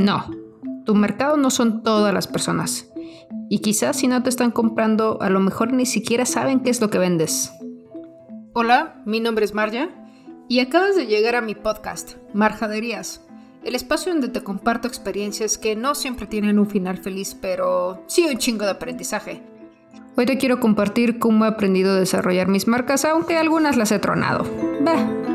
No, tu mercado no son todas las personas. Y quizás si no te están comprando, a lo mejor ni siquiera saben qué es lo que vendes. Hola, mi nombre es Marja y acabas de llegar a mi podcast, Marjaderías, el espacio donde te comparto experiencias que no siempre tienen un final feliz, pero sí un chingo de aprendizaje. Hoy te quiero compartir cómo he aprendido a desarrollar mis marcas, aunque algunas las he tronado. Va.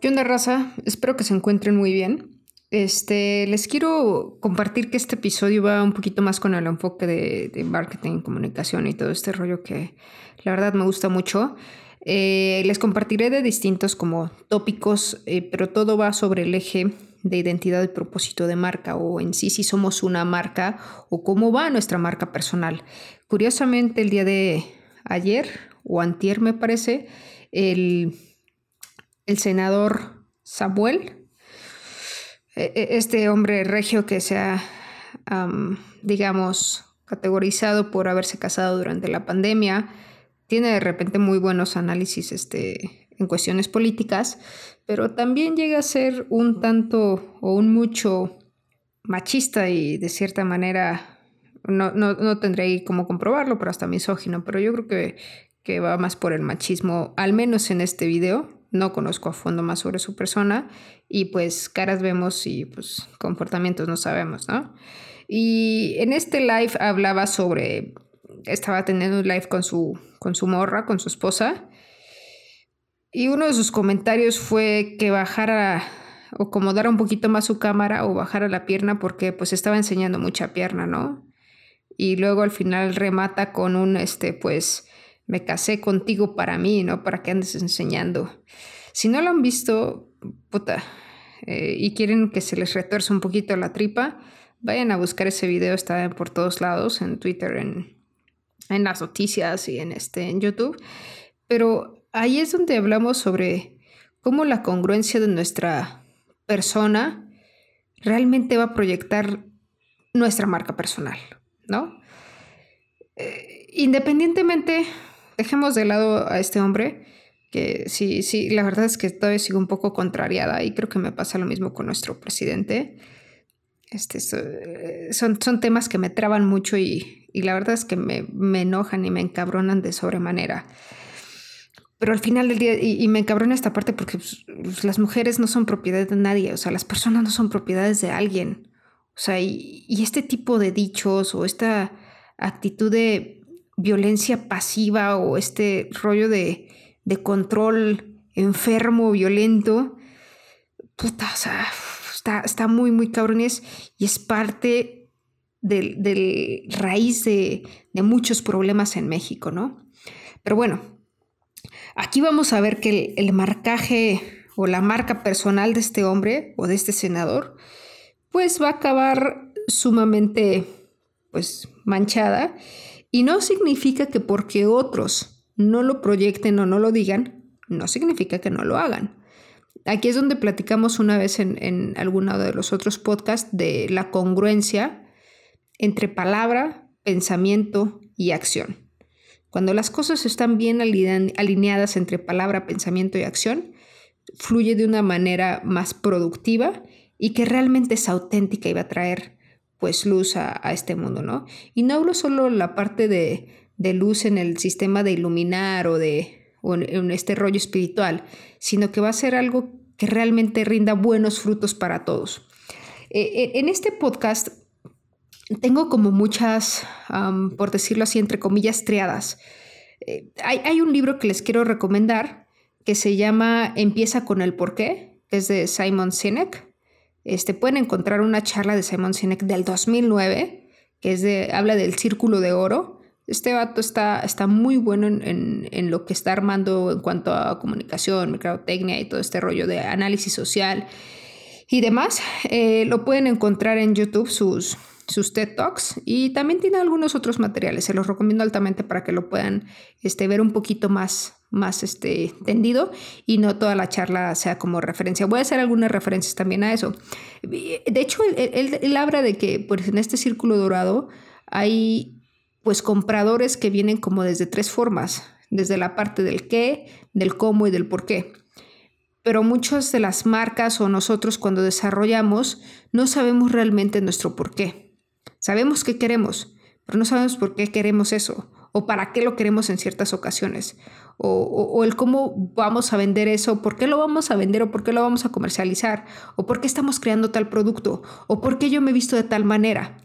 ¿Qué onda, raza? Espero que se encuentren muy bien. Este, les quiero compartir que este episodio va un poquito más con el enfoque de, marketing, comunicación y todo este rollo que la verdad me gusta mucho. Eh, les compartiré de distintos como tópicos, eh, pero todo va sobre el eje de identidad y propósito de marca o en sí si somos una marca o cómo va nuestra marca personal. Curiosamente el día de ayer o antier me parece, el, el senador Samuel e, e, este hombre regio que se ha, digamos, categorizado por haberse casado durante la pandemia, tiene de repente muy buenos análisis este, en cuestiones políticas, pero también llega a ser un tanto o un mucho machista y de cierta manera, no, no, no tendré cómo comprobarlo, pero hasta misógino, pero yo creo que, que va más por el machismo, al menos en este video, no conozco a fondo más sobre su persona y pues caras vemos y pues comportamientos no sabemos, ¿no? Y en este live hablaba sobre, estaba teniendo un live con su, con su morra, con su esposa, y uno de sus comentarios fue que bajara o acomodara un poquito más su cámara o bajara la pierna porque pues estaba enseñando mucha pierna, ¿no? Y luego al final remata con un, este, pues, me casé contigo para mí, no para que andes enseñando. Si no lo han visto, puta, eh, y quieren que se les retuerce un poquito la tripa, vayan a buscar ese video, está por todos lados, en Twitter, en, en las noticias y en, este, en YouTube. Pero ahí es donde hablamos sobre cómo la congruencia de nuestra persona realmente va a proyectar nuestra marca personal, ¿no? Eh, independientemente dejemos de lado a este hombre, que sí, sí, la verdad es que todavía sigo un poco contrariada y creo que me pasa lo mismo con nuestro presidente. Este, son, son temas que me traban mucho y, la verdad es que me, enojan y me encabronan de sobremanera. Pero al final del día, y, me encabrona esta parte porque pues, pues, las mujeres no son propiedad de nadie, o sea, las personas no son propiedades de alguien. O sea, y este tipo de dichos o esta actitud de violencia pasiva o este rollo de, control enfermo, violento, sea, está, muy, muy cabrones y es parte del, raíz de, muchos problemas en México, ¿no? Pero bueno, aquí vamos a ver que el, el marcaje o la marca personal de este hombre o de este senador, pues va a acabar sumamente, pues, manchada y no significa que porque otros no lo proyecten o no lo digan, no significa que no lo hagan. Aquí es donde platicamos una vez en, alguno de los otros podcasts de la congruencia entre palabra, pensamiento y acción. Cuando las cosas están bien alineadas entre palabra, pensamiento y acción, fluye de una manera más productiva y que realmente es auténtica y va a traer pues luz a, este mundo, ¿no? Y no hablo solo la parte de, luz en el sistema de iluminar o de en, este rollo espiritual, sino que va a ser algo que realmente rinda buenos frutos para todos. Eh, eh, en este podcast tengo como muchas, por decirlo así, entre comillas, triadas. Eh, hay, hay, un libro que les quiero recomendar que se llama Empieza con el porqué, que es de Simon Sinek. Este, pueden encontrar una charla de Simon Sinek del 2009, que es de, habla del círculo de oro. Este vato está, está muy bueno en, lo que está armando en cuanto a comunicación, mercadotecnia y todo este rollo de análisis social y demás. Eh, lo pueden encontrar en YouTube, sus, sus TED Talks y también tiene algunos otros materiales. Se los recomiendo altamente para que lo puedan este, ver un poquito más, más este, tendido y no toda la charla sea como referencia. Voy a hacer algunas referencias también a eso. De hecho, él, él, habla de que pues, en este círculo dorado hay pues compradores que vienen como desde tres formas, desde la parte del qué, del cómo y del por qué. pero muchas de las marcas o nosotros cuando desarrollamos no sabemos realmente nuestro por qué. Sabemos qué queremos, pero no sabemos por qué queremos eso o para qué lo queremos en ciertas ocasiones o, el cómo vamos a vender eso, por qué lo vamos a vender o por qué lo vamos a comercializar o por qué estamos creando tal producto o por qué yo me he visto de tal manera.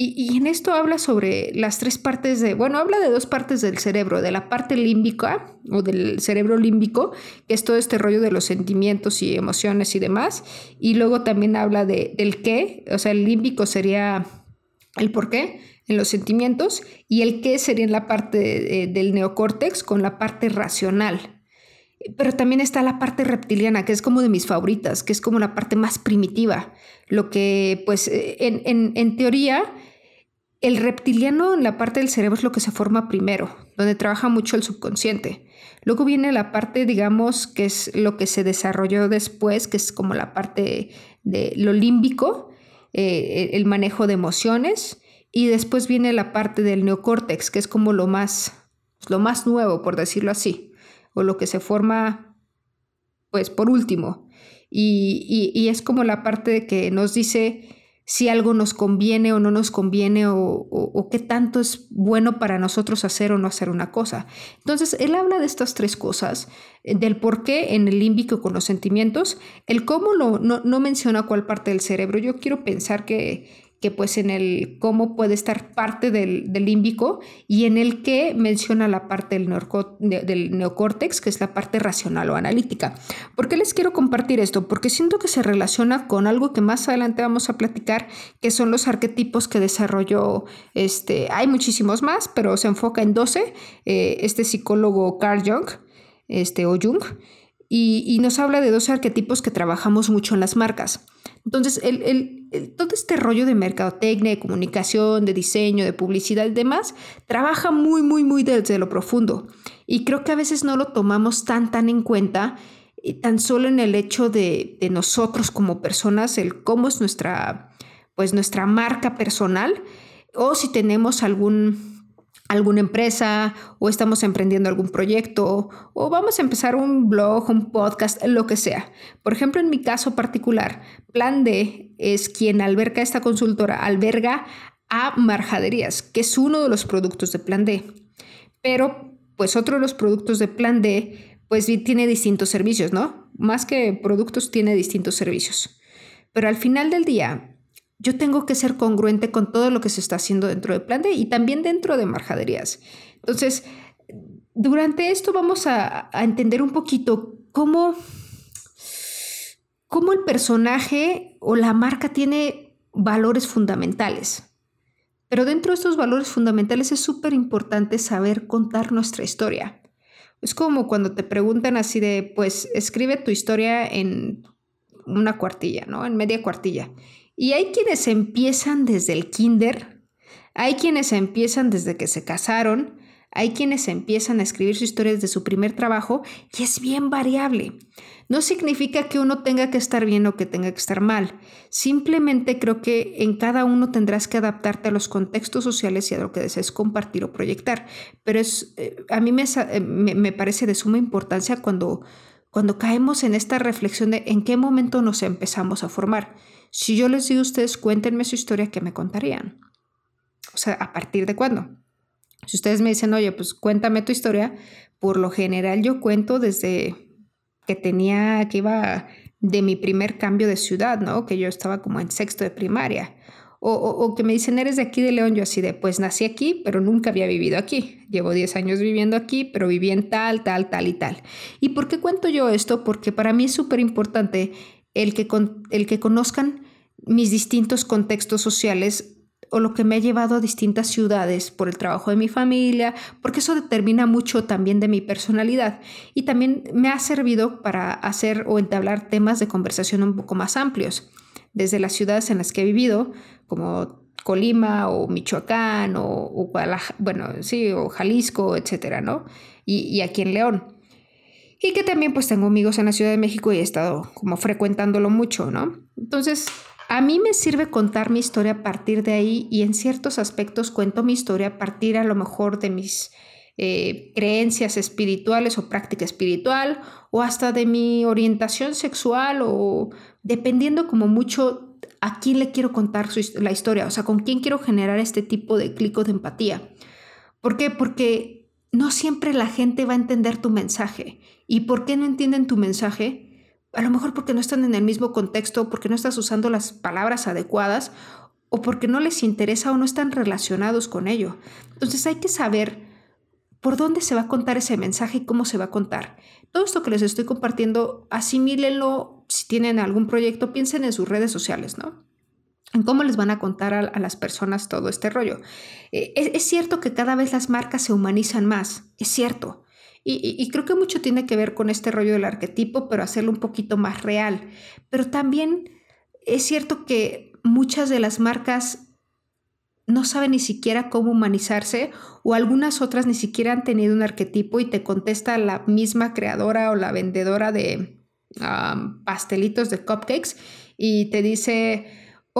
Y, en esto habla sobre las tres partes de, bueno, habla de dos partes del cerebro, de la parte límbica o del cerebro límbico, que es todo este rollo de los sentimientos y emociones y demás, y luego también habla de, del qué, o sea, el límbico sería el por qué en los sentimientos y el qué sería en la parte del neocórtex con la parte racional. Pero también está la parte reptiliana, que es como de mis favoritas, que es como la parte más primitiva. Lo que, pues, en, en, en teoría, el reptiliano en la parte del cerebro es lo que se forma primero, donde trabaja mucho el subconsciente. Luego viene la parte, digamos, que es lo que se desarrolló después, que es como la parte de lo límbico, eh, el manejo de emociones. Y después viene la parte del neocórtex, que es como lo más, lo más nuevo, por decirlo así, o lo que se forma, pues, por último. Y, y es como la parte que nos dice si algo nos conviene o no nos conviene o, qué tanto es bueno para nosotros hacer o no hacer una cosa. Entonces, él habla de estas tres cosas, eh, del por qué en el límbico con los sentimientos, el cómo lo, no, no menciona cuál parte del cerebro. Yo quiero pensar que, que pues en el cómo puede estar parte del, límbico y en el que menciona la parte del, del, neocórtex, que es la parte racional o analítica. ¿Por qué les quiero compartir esto? Porque siento que se relaciona con algo que más adelante vamos a platicar, que son los arquetipos que desarrolló, este, hay muchísimos más, pero se enfoca en 12, eh, este psicólogo Carl Jung, este, o Jung, y, y nos habla de 12 arquetipos que trabajamos mucho en las marcas. Entonces, todo este rollo de mercadotecnia, de comunicación, de diseño, de publicidad y demás, trabaja muy, muy, muy desde lo profundo. Y creo que a veces no lo tomamos tan, tan en cuenta, eh, tan solo en el hecho de, de nosotros como personas, el cómo es nuestra, pues nuestra marca personal, o si tenemos algún alguna empresa o estamos emprendiendo algún proyecto o vamos a empezar un blog, un podcast, lo que sea. Por ejemplo, en mi caso particular, Plan D es quien alberga esta consultora, alberga a Marjaderías, que es uno de los productos de Plan D. Pero, pues otro de los productos de Plan D, pues tiene distintos servicios, ¿no? Más que productos, tiene distintos servicios. Pero al final del día, yo tengo que ser congruente con todo lo que se está haciendo dentro de Plan y también dentro de marjaderías. Entonces, durante esto vamos a, entender un poquito cómo, cómo el personaje o la marca tiene valores fundamentales. Pero dentro de estos valores fundamentales es súper importante saber contar nuestra historia. Es como cuando te preguntan así de, pues escribe tu historia en una cuartilla, ¿no? En media cuartilla. Y hay quienes empiezan desde el kinder, hay quienes empiezan desde que se casaron, hay quienes empiezan a escribir su historia desde su primer trabajo y es bien variable. No significa que uno tenga que estar bien o que tenga que estar mal. Simplemente creo que en cada uno tendrás que adaptarte a los contextos sociales y a lo que desees compartir o proyectar. Pero es, eh, a mí eh, me, me, parece de suma importancia cuando, cuando caemos en esta reflexión de en qué momento nos empezamos a formar. Si yo les digo a ustedes, cuéntenme su historia, ¿qué me contarían? O sea, ¿a partir de cuándo? Si ustedes me dicen, oye, pues cuéntame tu historia, por lo general yo cuento desde que tenía, que iba de mi primer cambio de ciudad, ¿no? Que yo estaba como en sexto de primaria. O, o, que me dicen, eres de aquí de León, yo así de, pues nací aquí, pero nunca había vivido aquí. Llevo 10 años viviendo aquí, pero viví en tal, tal, tal y tal. ¿Y por qué cuento yo esto? Porque para mí es súper importante el que, el que conozcan mis distintos contextos sociales o lo que me ha llevado a distintas ciudades por el trabajo de mi familia, porque eso determina mucho también de mi personalidad y también me ha servido para hacer o entablar temas de conversación un poco más amplios, desde las ciudades en las que he vivido, como Colima o Michoacán o, bueno, sí, o Jalisco, etcétera, ¿no? Y, y aquí en León y que también pues tengo amigos en la Ciudad de México y he estado como frecuentándolo mucho, ¿no? Entonces, a mí me sirve contar mi historia a partir de ahí y en ciertos aspectos cuento mi historia a partir a lo mejor de mis eh, creencias espirituales o práctica espiritual, o hasta de mi orientación sexual, o dependiendo como mucho a quién le quiero contar la historia, o sea, con quién quiero generar este tipo de clic de empatía. ¿Por qué? Porque no siempre la gente va a entender tu mensaje. ¿Y por qué no entienden tu mensaje? A lo mejor porque no están en el mismo contexto, porque no estás usando las palabras adecuadas o porque no les interesa o no están relacionados con ello. Entonces hay que saber por dónde se va a contar ese mensaje y cómo se va a contar. Todo esto que les estoy compartiendo, asimílenlo. Si tienen algún proyecto, piensen en sus redes sociales, ¿no? En cómo les van a contar a, las personas todo este rollo. Eh, es, cierto que cada vez las marcas se humanizan más, es cierto. Y, y, creo que mucho tiene que ver con este rollo del arquetipo, pero hacerlo un poquito más real. Pero también es cierto que muchas de las marcas no saben ni siquiera cómo humanizarse o algunas otras ni siquiera han tenido un arquetipo y te contesta la misma creadora o la vendedora de pastelitos de cupcakes y te dice,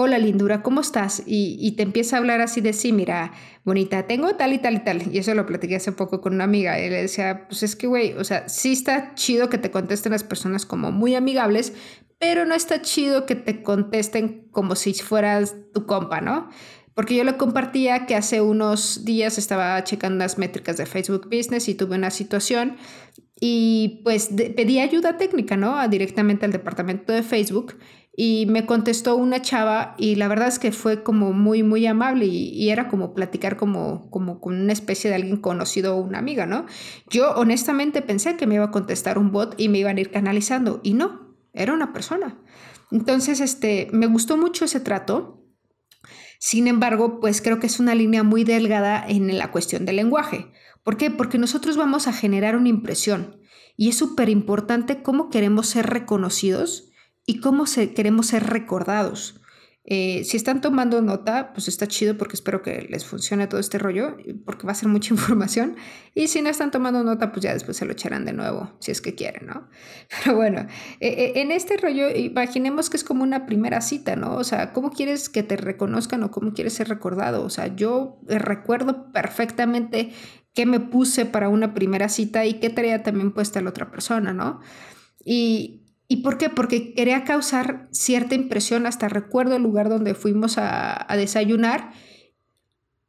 hola lindura, ¿cómo estás? Y, te empieza a hablar así de sí, mira, bonita, tengo tal y tal y tal. Y eso lo platiqué hace poco con una amiga. Y le decía, pues es que, güey, o sea, sí está chido que te contesten las personas como muy amigables, pero no está chido que te contesten como si fueras tu compa, ¿no? Porque yo le compartía que hace unos días estaba checando las métricas de Facebook Business y tuve una situación y pues pedí ayuda técnica, ¿no? directamente al departamento de Facebook y me contestó una chava y la verdad es que fue como muy, muy amable y, era como platicar como, como con una especie de alguien conocido o una amiga, ¿no? Yo honestamente pensé que me iba a contestar un bot y me iban a ir canalizando y no, era una persona. Entonces, este, me gustó mucho ese trato sin embargo, pues creo que es una línea muy delgada en la cuestión del lenguaje. ¿Por qué? Porque nosotros vamos a generar una impresión y es súper importante cómo queremos ser reconocidos y cómo queremos ser recordados. Eh, si están tomando nota, pues está chido porque espero que les funcione todo este rollo, porque va a ser mucha información. Y si no están tomando nota, pues ya después se lo echarán de nuevo, si es que quieren, ¿no? Pero bueno, eh, eh, en este rollo, imaginemos que es como una primera cita, ¿no? O sea, ¿cómo quieres que te reconozcan o cómo quieres ser recordado? O sea, yo recuerdo perfectamente qué me puse para una primera cita y qué tarea también puesta la otra persona, ¿no? Y, ¿Y por qué? Porque quería causar cierta impresión, hasta recuerdo el lugar donde fuimos a, desayunar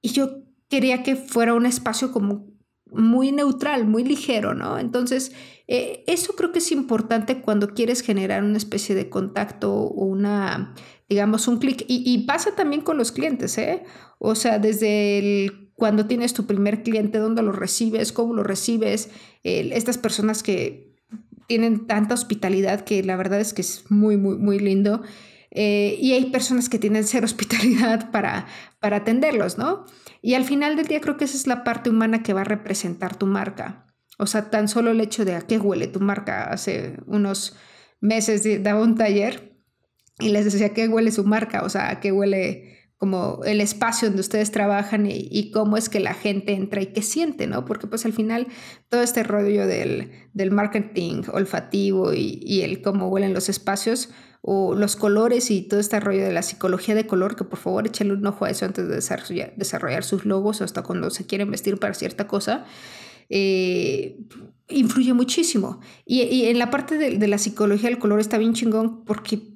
y yo quería que fuera un espacio como muy neutral, muy ligero, ¿no? Entonces, eh, eso creo que es importante cuando quieres generar una especie de contacto o una, digamos, un clic. Y, pasa también con los clientes, ¿eh? O sea, desde el, cuando tienes tu primer cliente, dónde lo recibes, cómo lo recibes, estas personas que tienen tanta hospitalidad que la verdad es que es muy, muy, muy lindo. Eh, y hay personas que tienen cero hospitalidad para, para atenderlos, ¿no? Y al final del día creo que esa es la parte humana que va a representar tu marca. O sea, tan solo el hecho de a qué huele tu marca. Hace unos meses daba un taller y les decía a qué huele su marca, o sea, a qué huele como el espacio donde ustedes trabajan y, cómo es que la gente entra y qué siente, ¿no? Porque pues al final todo este rollo del, del marketing olfativo y, el cómo huelen los espacios o los colores y todo este rollo de la psicología de color, que por favor échale un ojo a eso antes de desarrollar, sus logos hasta cuando se quieren vestir para cierta cosa, eh, influye muchísimo. Y, en la parte de, de la psicología del color está bien chingón porque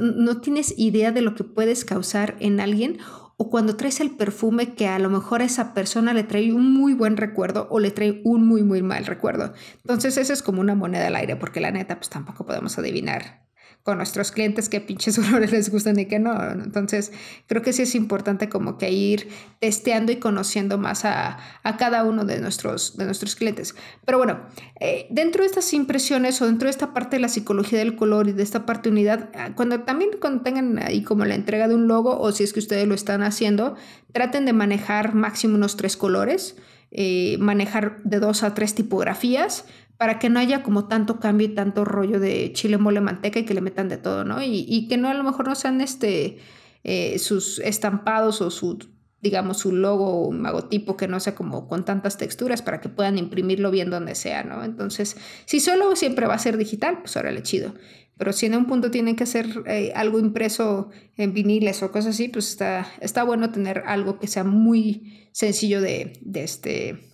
no tienes idea de lo que puedes causar en alguien o cuando traes el perfume que a lo mejor a esa persona le trae un muy buen recuerdo o le trae un muy muy mal recuerdo. Entonces eso es como una moneda al aire porque la neta pues tampoco podemos adivinar con nuestros clientes qué pinches olores les gustan y qué no. Entonces, creo que sí es importante como que ir testeando y conociendo más a, cada uno de nuestros, de nuestros clientes. Pero bueno, eh, dentro de estas impresiones o dentro de esta parte de la psicología del color y de esta parte de unidad, ah, cuando también cuando tengan ahí como la entrega de un logo o si es que ustedes lo están haciendo, traten de manejar máximo unos tres colores. Eh, manejar de dos a tres tipografías para que no haya como tanto cambio y tanto rollo de chile, mole, manteca y que le metan de todo, ¿no? Y, que no a lo mejor no sean este, eh, sus estampados o su, digamos, su logo o magotipo que no sea como con tantas texturas para que puedan imprimirlo bien donde sea, ¿no? Entonces, si solo siempre va a ser digital, pues órale, chido. Pero si en un punto tienen que hacer eh, algo impreso en viniles o cosas así, pues está, está bueno tener algo que sea muy sencillo de, de este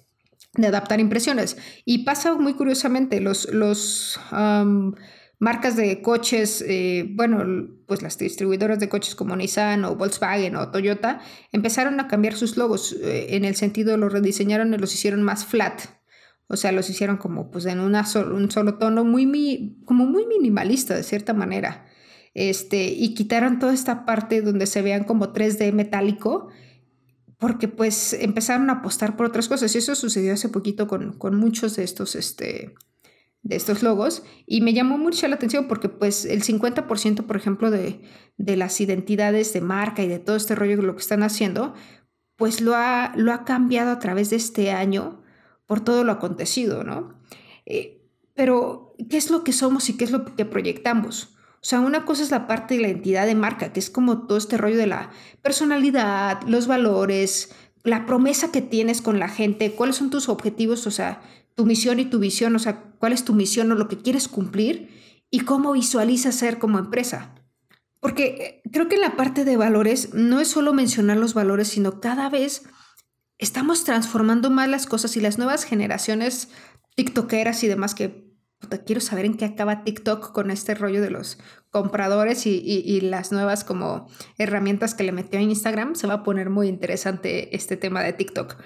de adaptar impresiones. Y pasa muy curiosamente, los, los marcas de coches, eh, bueno, pues las distribuidoras de coches como Nissan o Volkswagen o Toyota empezaron a cambiar sus logos eh, en el sentido, los rediseñaron y los hicieron más flat. O sea, los hicieron como pues en una un solo tono, muy, como muy minimalista de cierta manera. Este, y quitaron toda esta parte donde se vean como 3D metálico porque pues empezaron a apostar por otras cosas y eso sucedió hace poquito con, con muchos de estos, este, de estos logos y me llamó mucho la atención porque pues el 50% por ejemplo de, de, las identidades de marca y de todo este rollo de lo que están haciendo pues lo ha, lo ha cambiado a través de este año por todo lo acontecido, ¿no? Eh, pero, ¿qué es lo que somos y qué es lo que proyectamos? O sea, una cosa es la parte de la identidad de marca, que es como todo este rollo de la personalidad, los valores, la promesa que tienes con la gente, cuáles son tus objetivos, o sea, tu misión y tu visión, o sea, cuál es tu misión o lo que quieres cumplir y cómo visualizas ser como empresa. Porque eh, creo que la parte de valores no es solo mencionar los valores, sino cada vez estamos transformando más las cosas y las nuevas generaciones tiktokeras y demás que quiero saber en qué acaba TikTok con este rollo de los compradores y, las nuevas como herramientas que le metió en Instagram. Se va a poner muy interesante este tema de TikTok.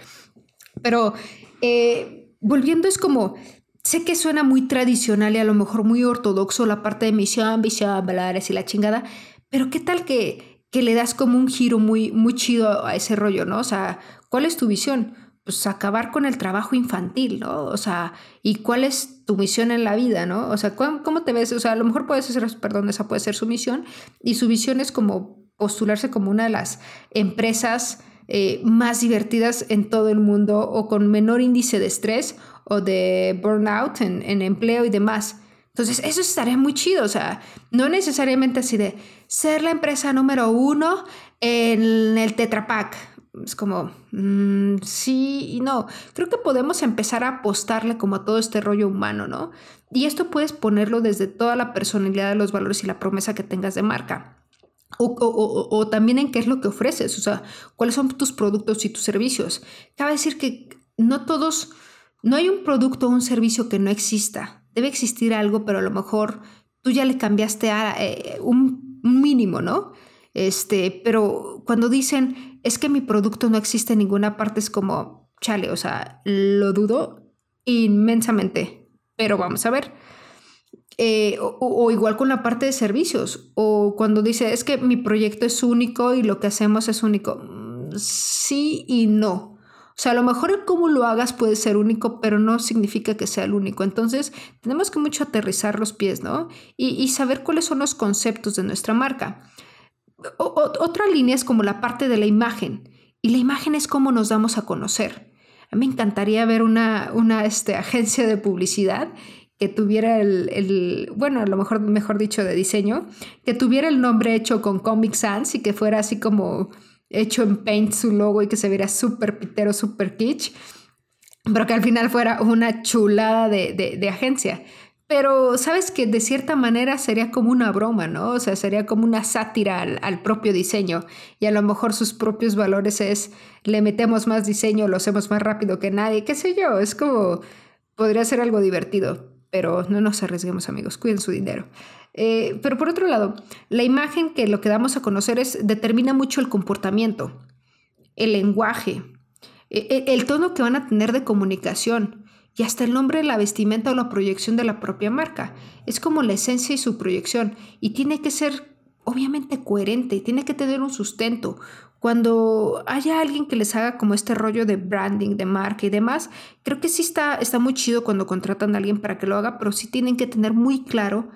Pero eh, volviendo es como, sé que suena muy tradicional y a lo mejor muy ortodoxo la parte de misión, visión, valores y la chingada, pero ¿qué tal que, que le das como un giro muy, muy chido a ese rollo, ¿no? O sea, ¿cuál es tu visión? pues acabar con el trabajo infantil, ¿no? O sea, ¿y cuál es tu misión en la vida, ¿no? O sea, ¿cómo, te ves? O sea, a lo mejor puede ser, perdón, esa puede ser su misión y su visión es como postularse como una de las empresas eh, más divertidas en todo el mundo o con menor índice de estrés o de burnout en, en empleo y demás. Entonces, eso estaría muy chido, o sea, no necesariamente así de ser la empresa número uno en el Tetra Pak, es como, mm, sí y no. Creo que podemos empezar a apostarle como a todo este rollo humano, ¿no? Y esto puedes ponerlo desde toda la personalidad los valores y la promesa que tengas de marca. O, también en qué es lo que ofreces, o sea, cuáles son tus productos y tus servicios. Cabe decir que no todos, no hay un producto o un servicio que no exista. Debe existir algo, pero a lo mejor tú ya le cambiaste a eh, un, mínimo, ¿no? Este, pero cuando dicen, es que mi producto no existe en ninguna parte, es como, chale, o sea, lo dudo inmensamente, pero vamos a ver. Eh, o, igual con la parte de servicios, o cuando dice, es que mi proyecto es único y lo que hacemos es único. Mm, sí y no. O sea, a lo mejor el cómo lo hagas puede ser único, pero no significa que sea el único. Entonces, tenemos que mucho aterrizar los pies, ¿no? Y, y saber cuáles son los conceptos de nuestra marca otra línea es como la parte de la imagen. Y la imagen es cómo nos damos a conocer. A mí me encantaría ver una, una este, agencia de publicidad que tuviera el, bueno, a lo mejor, mejor dicho, de diseño, que tuviera el nombre hecho con Comic Sans y que fuera así como hecho en Paint su logo y que se viera súper pitero, súper kitsch, pero que al final fuera una chulada de, de agencia. Pero sabes que de cierta manera sería como una broma, ¿no? O sea, sería como una sátira al, propio diseño y a lo mejor sus propios valores es, le metemos más diseño, lo hacemos más rápido que nadie, qué sé yo, es como, podría ser algo divertido, pero no nos arriesguemos amigos, cuiden su dinero. Eh, pero por otro lado, la imagen que lo que damos a conocer es, determina mucho el comportamiento, el lenguaje, e, e, el tono que van a tener de comunicación y hasta el nombre la vestimenta o la proyección de la propia marca. Es como la esencia y su proyección y tiene que ser obviamente coherente, tiene que tener un sustento. Cuando haya alguien que les haga como este rollo de branding, de marca y demás, creo que sí está, está muy chido cuando contratan a alguien para que lo haga, pero sí tienen que tener muy claro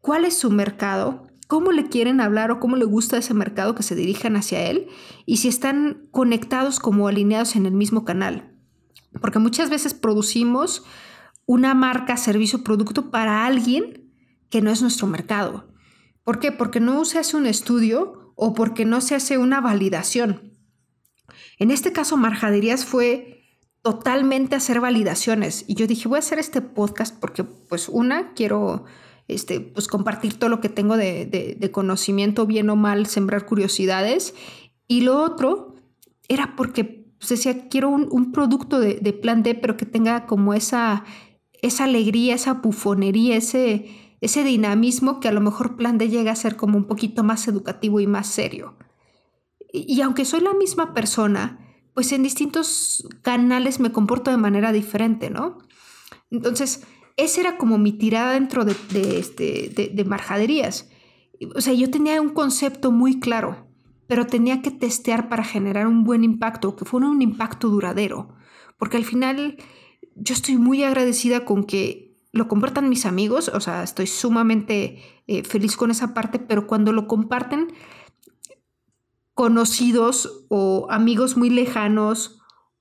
cuál es su mercado, cómo le quieren hablar o cómo le gusta ese mercado que se dirijan hacia él y si están conectados como alineados en el mismo canal. Porque muchas veces producimos una marca, servicio, producto para alguien que no es nuestro mercado. ¿Por qué? Porque no se hace un estudio o porque no se hace una validación. En este caso, Marjaderías fue totalmente hacer validaciones. Y yo dije, voy a hacer este podcast porque, pues, una, quiero este, pues, compartir todo lo que tengo de, de conocimiento, bien o mal, sembrar curiosidades. Y lo otro era porque pues decía, quiero un, producto de, plan D, pero que tenga como esa, esa alegría, esa bufonería, ese, ese dinamismo que a lo mejor plan D llega a ser como un poquito más educativo y más serio. Y, aunque soy la misma persona, pues en distintos canales me comporto de manera diferente, ¿no? Entonces, esa era como mi tirada dentro de, de, este, de, de marjaderías. O sea, yo tenía un concepto muy claro pero tenía que testear para generar un buen impacto, que fuera un impacto duradero, porque al final yo estoy muy agradecida con que lo compartan mis amigos, o sea, estoy sumamente eh, feliz con esa parte, pero cuando lo comparten conocidos o amigos muy lejanos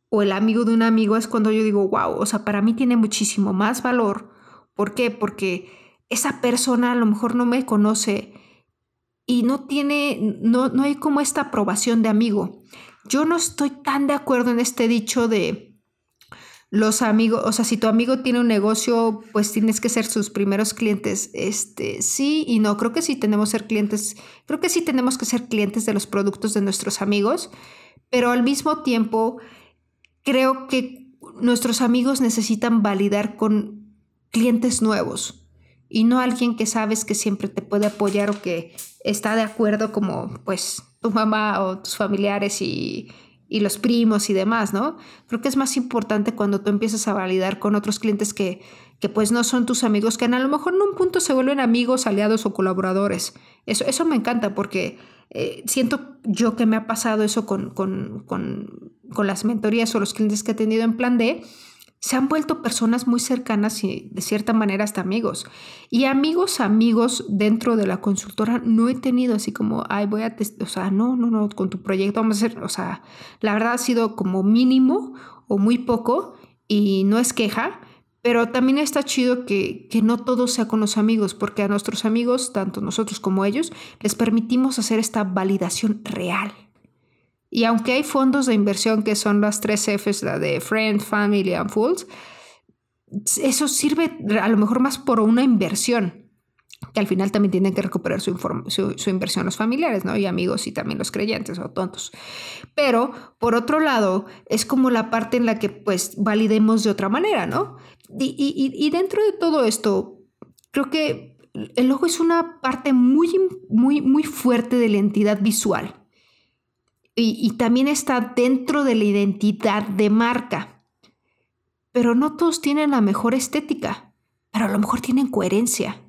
o el amigo de un amigo es cuando yo digo, wow, o sea, para mí tiene muchísimo más valor. ¿Por qué? Porque esa persona a lo mejor no me conoce, y no tiene, no, no hay como esta aprobación de amigo. Yo no estoy tan de acuerdo en este dicho de los amigos, o sea, si tu amigo tiene un negocio, pues tienes que ser sus primeros clientes. Este, sí y no, creo que sí tenemos ser clientes, creo que sí tenemos que ser clientes de los productos de nuestros amigos, pero al mismo tiempo creo que nuestros amigos necesitan validar con clientes nuevos y no alguien que sabes que siempre te puede apoyar o que está de acuerdo como pues tu mamá o tus familiares y, los primos y demás, ¿no? Creo que es más importante cuando tú empiezas a validar con otros clientes que, que pues no son tus amigos, que a lo mejor en un punto se vuelven amigos, aliados o colaboradores. Eso, eso me encanta porque eh, siento yo que me ha pasado eso con, con, con, con las mentorías o los clientes que he tenido en plan D se han vuelto personas muy cercanas y de cierta manera hasta amigos. Y amigos, amigos dentro de la consultora no he tenido así como, ay, voy a, o sea, no, no, no, con tu proyecto vamos a hacer, o sea, la verdad ha sido como mínimo o muy poco y no es queja, pero también está chido que, que no todo sea con los amigos, porque a nuestros amigos, tanto nosotros como ellos, les permitimos hacer esta validación real. Y aunque hay fondos de inversión que son las tres Fs, la de Friend, Family and Fools, eso sirve a lo mejor más por una inversión, que al final también tienen que recuperar su, su, inversión los familiares, ¿no? Y amigos y también los creyentes o tontos. Pero, por otro lado, es como la parte en la que pues validemos de otra manera, ¿no? Y, y, y dentro de todo esto, creo que el logo es una parte muy, muy, muy fuerte de la entidad visual y, también está dentro de la identidad de marca. Pero no todos tienen la mejor estética, pero a lo mejor tienen coherencia.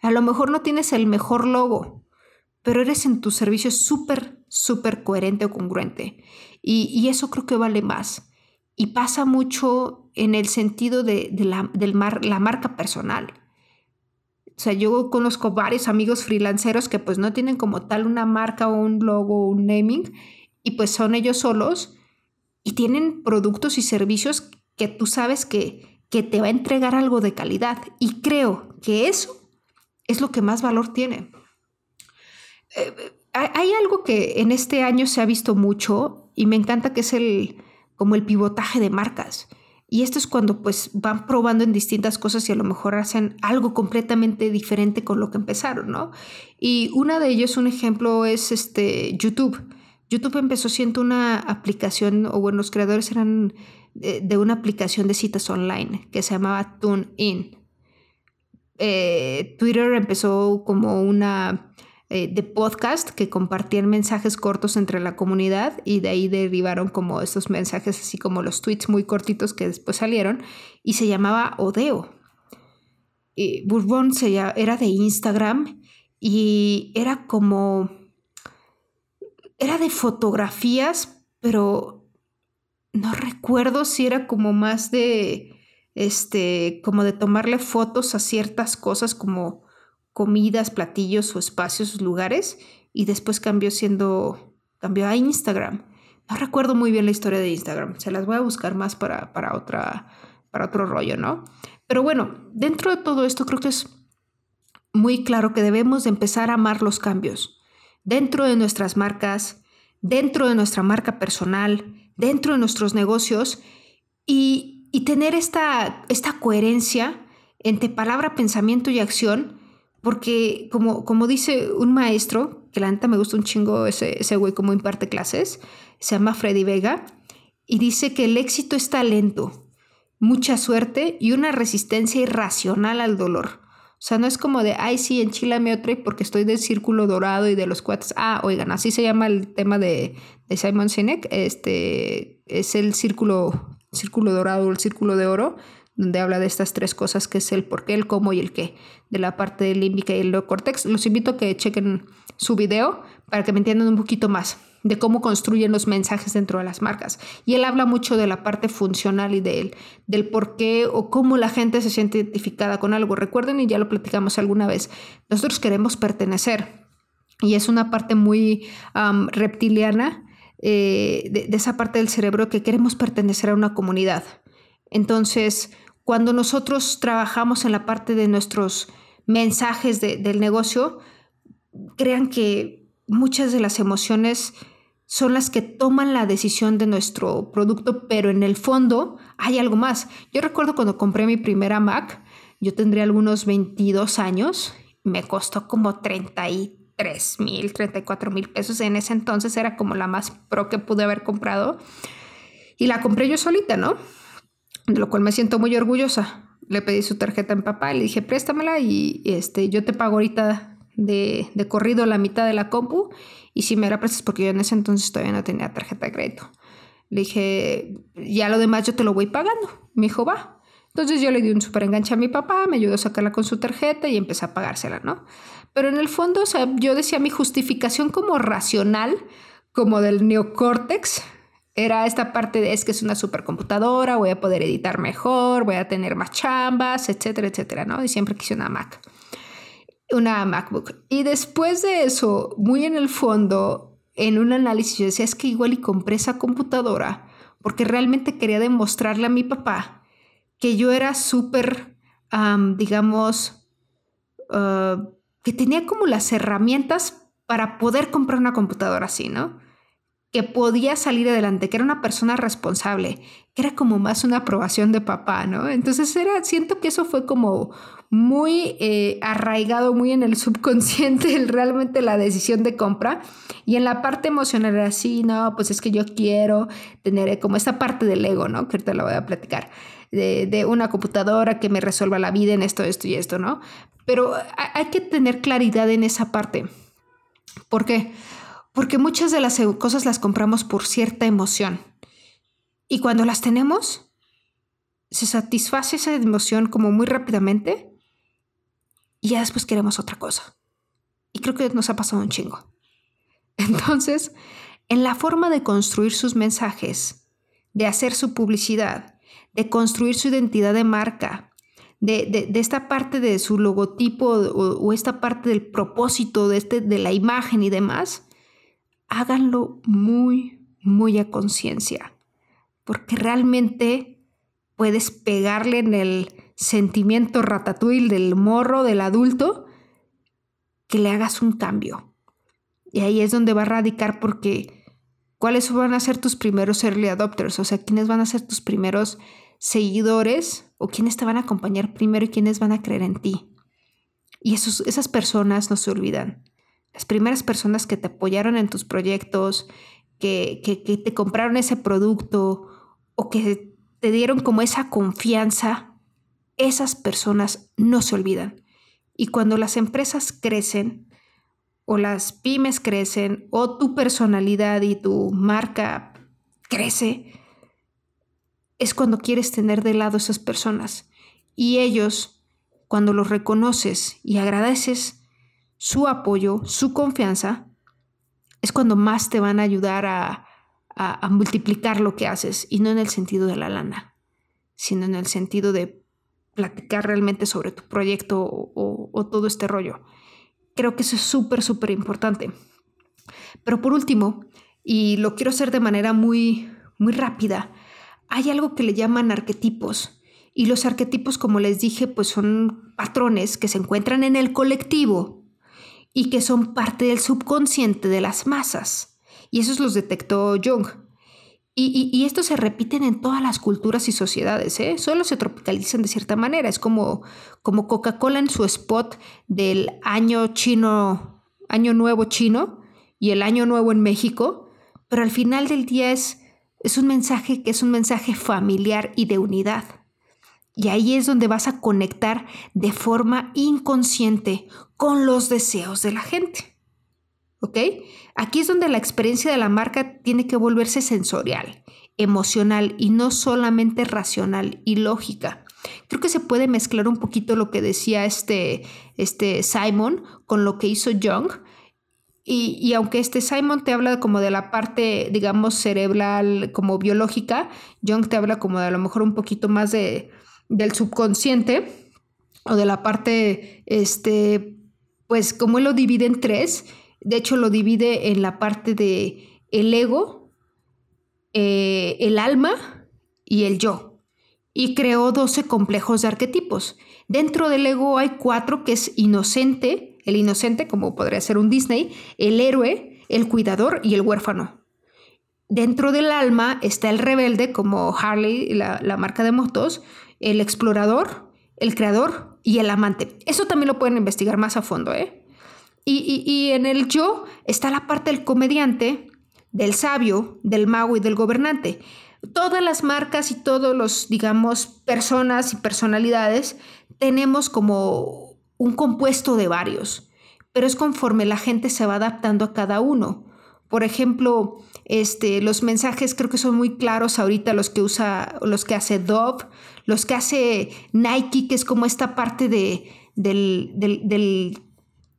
A lo mejor no tienes el mejor logo, pero eres en tu servicio súper, súper coherente o congruente. Y, eso creo que vale más. Y pasa mucho en el sentido de, la, la marca personal. O sea, yo conozco varios amigos freelanceros que pues no tienen como tal una marca o un logo o un naming y pues son ellos solos y tienen productos y servicios que tú sabes que, que te va a entregar algo de calidad. Y creo que eso es lo que más valor tiene. Eh, hay algo que en este año se ha visto mucho y me encanta que es el como el pivotaje de marcas. Y esto es cuando pues van probando en distintas cosas y a lo mejor hacen algo completamente diferente con lo que empezaron, ¿no? Y una de ellos, un ejemplo, es este YouTube. YouTube empezó siendo una aplicación, o bueno, los creadores eran de, una aplicación de citas online que se llamaba TuneIn. Eh, Twitter empezó como una eh, de podcast que compartían mensajes cortos entre la comunidad y de ahí derivaron como estos mensajes así como los tweets muy cortitos que después salieron y se llamaba Odeo. Y Bourbon se era de Instagram y era como era de fotografías, pero no recuerdo si era como más de este como de tomarle fotos a ciertas cosas como comidas, platillos o espacios, lugares, y después cambió siendo, cambió a Instagram. No recuerdo muy bien la historia de Instagram, se las voy a buscar más para, para, otra, para otro rollo, ¿no? Pero bueno, dentro de todo esto creo que es muy claro que debemos de empezar a amar los cambios dentro de nuestras marcas, dentro de nuestra marca personal, dentro de nuestros negocios y, y tener esta, esta coherencia entre palabra, pensamiento y acción porque como, como dice un maestro, que la neta me gusta un chingo ese, ese güey como imparte clases, se llama Freddy Vega, y dice que el éxito es talento, mucha suerte y una resistencia irracional al dolor. O sea, no es como de, ay, sí, enchilame otra porque estoy del círculo dorado y de los cuates. Ah, oigan, así se llama el tema de, de Simon Sinek. Este es el círculo, círculo dorado el círculo de oro, donde habla de estas tres cosas que es el por qué, el cómo y el qué, de la parte límbica y el neocortex. Los invito a que chequen su video para que me entiendan un poquito más de cómo construyen los mensajes dentro de las marcas. Y él habla mucho de la parte funcional y de del por qué o cómo la gente se siente identificada con algo. Recuerden, y ya lo platicamos alguna vez, nosotros queremos pertenecer. Y es una parte muy reptiliana eh, de, esa parte del cerebro que queremos pertenecer a una comunidad. Entonces, cuando nosotros trabajamos en la parte de nuestros mensajes del negocio, crean que muchas de las emociones son las que toman la decisión de nuestro producto, pero en el fondo hay algo más. Yo recuerdo cuando compré mi primera Mac, yo tendría algunos 22 años, me costó como 33 mil, 34 mil pesos. En ese entonces era como la más pro que pude haber comprado. Y la compré yo solita, ¿no? De lo cual me siento muy orgullosa. Le pedí su tarjeta mi papá le dije, préstamela y este, yo te pago ahorita de, de corrido la mitad de la compu y si me la prestas porque yo en ese entonces todavía no tenía tarjeta de crédito. Le dije, ya lo demás yo te lo voy pagando. Me dijo, va. Entonces yo le di un súper enganche a mi papá, me ayudó a sacarla con su tarjeta y empecé a pagársela, ¿no? Pero en el fondo, o sea, yo decía mi justificación como racional, como del neocórtex, era esta parte de es que es una supercomputadora, voy a poder editar mejor, voy a tener más chambas, etcétera, etcétera, ¿no? Y siempre quise una Mac una MacBook. Y después de eso, muy en el fondo, en un análisis, yo decía, es que igual y compré esa computadora porque realmente quería demostrarle a mi papá que yo era súper, digamos, ah, que tenía como las herramientas para poder comprar una computadora así, ¿no? Que podía salir adelante, que era una persona responsable, que era como más una aprobación de papá, ¿no? Entonces era, siento que eso fue como muy eh, arraigado, muy en el subconsciente realmente la decisión de compra. Y en la parte emocional era así, no, pues es que yo quiero tener como esta parte del ego, ¿no? Que ahorita la voy a platicar. De, de, una computadora que me resuelva la vida en esto, esto y esto, ¿no? Pero hay que tener claridad en esa parte. ¿Por qué? Porque muchas de las cosas las compramos por cierta emoción. Y cuando las tenemos, se satisface esa emoción como muy rápidamente y ya después queremos otra cosa. Y creo que nos ha pasado un chingo. Entonces, en la forma de construir sus mensajes, de hacer su publicidad, de construir su identidad de marca, de, esta parte de su logotipo o, esta parte del propósito de, este, de la imagen y demás, háganlo muy, muy a conciencia, porque realmente puedes pegarle en el sentimiento ratatouille del morro, del adulto, que le hagas un cambio. Y ahí es donde va a radicar porque cuáles van a ser tus primeros early adopters, o sea, quiénes van a ser tus primeros seguidores o quiénes te van a acompañar primero y quiénes van a creer en ti. Y esas personas no se olvidan. Las primeras personas que te apoyaron en tus proyectos, que, que, que te compraron ese producto o que te dieron como esa confianza, esas personas no se olvidan. Y cuando las empresas crecen, o las pymes crecen, o tu personalidad y tu marca crece, es cuando quieres tener de lado esas personas. Y ellos, cuando los reconoces y agradeces su apoyo, su confianza, es cuando más te van a ayudar a, multiplicar lo que haces, y no en el sentido de la lana, sino en el sentido de platicar realmente sobre tu proyecto o, todo este rollo. Creo que eso es súper, súper importante. Pero por último, y lo quiero hacer de manera muy, muy rápida, hay algo que le llaman arquetipos. Y los arquetipos, como les dije, pues son patrones que se encuentran en el colectivo y que son parte del subconsciente de las masas. Y esos los detectó Jung. Y, estos se repiten en todas las culturas y sociedades, ¿eh? solo se tropicalizan de cierta manera. Es como, como Coca-Cola en su spot del año chino, año nuevo chino y el año nuevo en México, pero al final del día es es un mensaje que es un mensaje familiar y de unidad. Y ahí es donde vas a conectar de forma inconsciente con los deseos de la gente. ¿Ok? Aquí es donde la experiencia de la marca tiene que volverse sensorial, emocional y no solamente racional y lógica. Creo que se puede mezclar un poquito lo que decía este, este Simon con lo que hizo Young. Y, y, aunque este Simon te habla como de la parte, digamos, cerebral, como biológica, Young te habla como de a lo mejor un poquito más de, del subconsciente o de la parte, este, pues como él lo divide en tres, de hecho lo divide en la parte de el ego, eh, el alma y el yo. Y creó 12 complejos de arquetipos. Dentro del ego hay cuatro que es inocente, el inocente como podría ser un Disney, el héroe, el cuidador y el huérfano. Dentro del alma está el rebelde como Harley, la, la marca de motos, el explorador, el creador y el amante. Eso también lo pueden investigar más a fondo, ¿eh? Y, en el yo está la parte del comediante, del sabio, del mago y del gobernante. Todas las marcas y todos los, digamos, personas y personalidades tenemos como un compuesto de varios, pero es conforme la gente se va adaptando a cada uno. Por ejemplo, este, los mensajes creo que son muy claros ahorita los que usa, los que hace Dove, los que hace Nike, que es como esta parte de, del, del,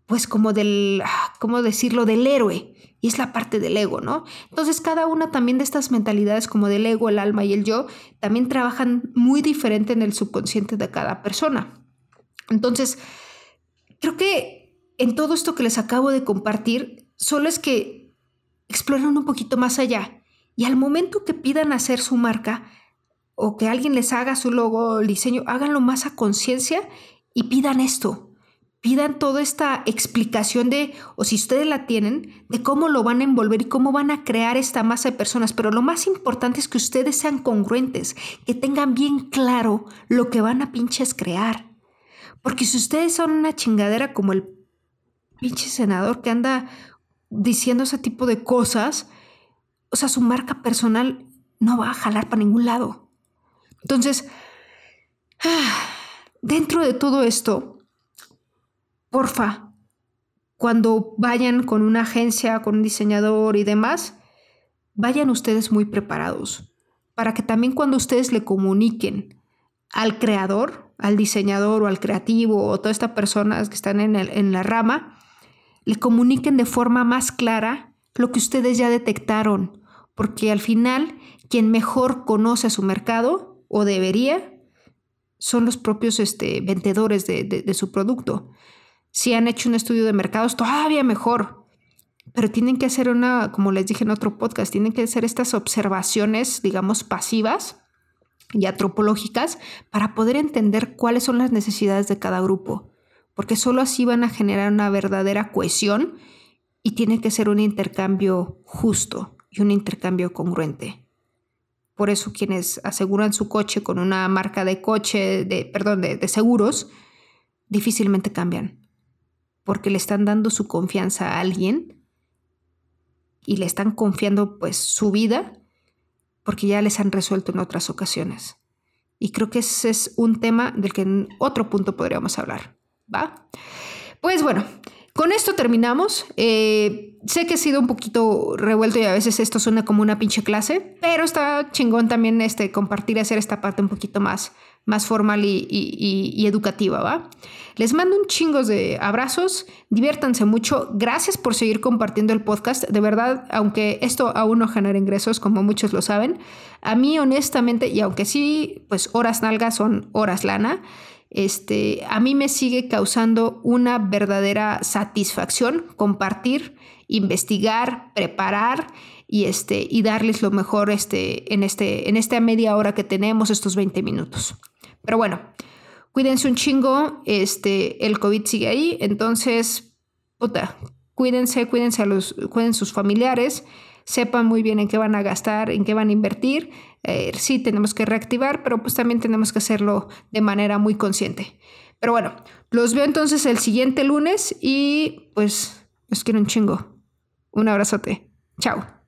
pues como del, ah, ¿cómo decirlo?, del héroe. Y es la parte del ego, ¿no? Entonces cada una también de estas mentalidades como del ego, el alma y el yo, también trabajan muy diferente en el subconsciente de cada persona. Entonces, creo que en todo esto que les acabo de compartir, solo es que exploran un poquito más allá y al momento que pidan hacer su marca o que alguien les haga su logo, el diseño, háganlo más a conciencia y pidan esto. Pidan toda esta explicación de, o si ustedes la tienen, de cómo lo van a envolver y cómo van a crear esta masa de personas. Pero lo más importante es que ustedes sean congruentes, que tengan bien claro lo que van a pinches crear. Porque si ustedes son una chingadera como el pinche senador que anda diciendo ese tipo de cosas, o sea, su marca personal no va a jalar para ningún lado. Entonces, dentro de todo esto, porfa, cuando vayan con una agencia, con un diseñador y demás, vayan ustedes muy preparados para que también cuando ustedes le comuniquen al creador, al diseñador o al creativo o todas estas personas que están en, en la rama, le comuniquen de forma más clara lo que ustedes ya detectaron, porque al final quien mejor conoce su mercado, o debería, son los propios este, vendedores de, su producto. Si han hecho un estudio de mercados, todavía mejor. Pero tienen que hacer una, como les dije en otro podcast, tienen que hacer estas observaciones, digamos, pasivas y antropológicas para poder entender cuáles son las necesidades de cada grupo porque solo así van a generar una verdadera cohesión y tiene que ser un intercambio justo y un intercambio congruente. Por eso quienes aseguran su coche con una marca de coche, de, perdón, de, seguros, difícilmente cambian, porque le están dando su confianza a alguien y le están confiando pues su vida porque ya les han resuelto en otras ocasiones. Y creo que ese es un tema del que en otro punto podríamos hablar. ¿va? Pues bueno, con esto terminamos. Eh, sé que ha sido un poquito revuelto y a veces esto suena como una pinche clase, pero está chingón también este, compartir y hacer esta parte un poquito más, más formal y, y, educativa, ¿va? Les mando un chingo de abrazos, diviértanse mucho, gracias por seguir compartiendo el podcast, de verdad, aunque esto aún no genera ingresos, como muchos lo saben, a mí honestamente, y aunque sí, pues horas nalgas son horas lana, este, a mí me sigue causando una verdadera satisfacción compartir, investigar, preparar y, este, y darles lo mejor este, en, este, en esta media hora que tenemos, estos 20 minutos. Pero bueno, cuídense un chingo, este, el COVID sigue ahí, entonces, puta, cuídense, cuídense a los, cuiden sus familiares, sepan muy bien en qué van a gastar, en qué van a invertir eh, sí tenemos que reactivar, pero pues también tenemos que hacerlo de manera muy consciente. Pero bueno, los veo entonces el siguiente lunes y pues los quiero un chingo. Un abrazote. Chao.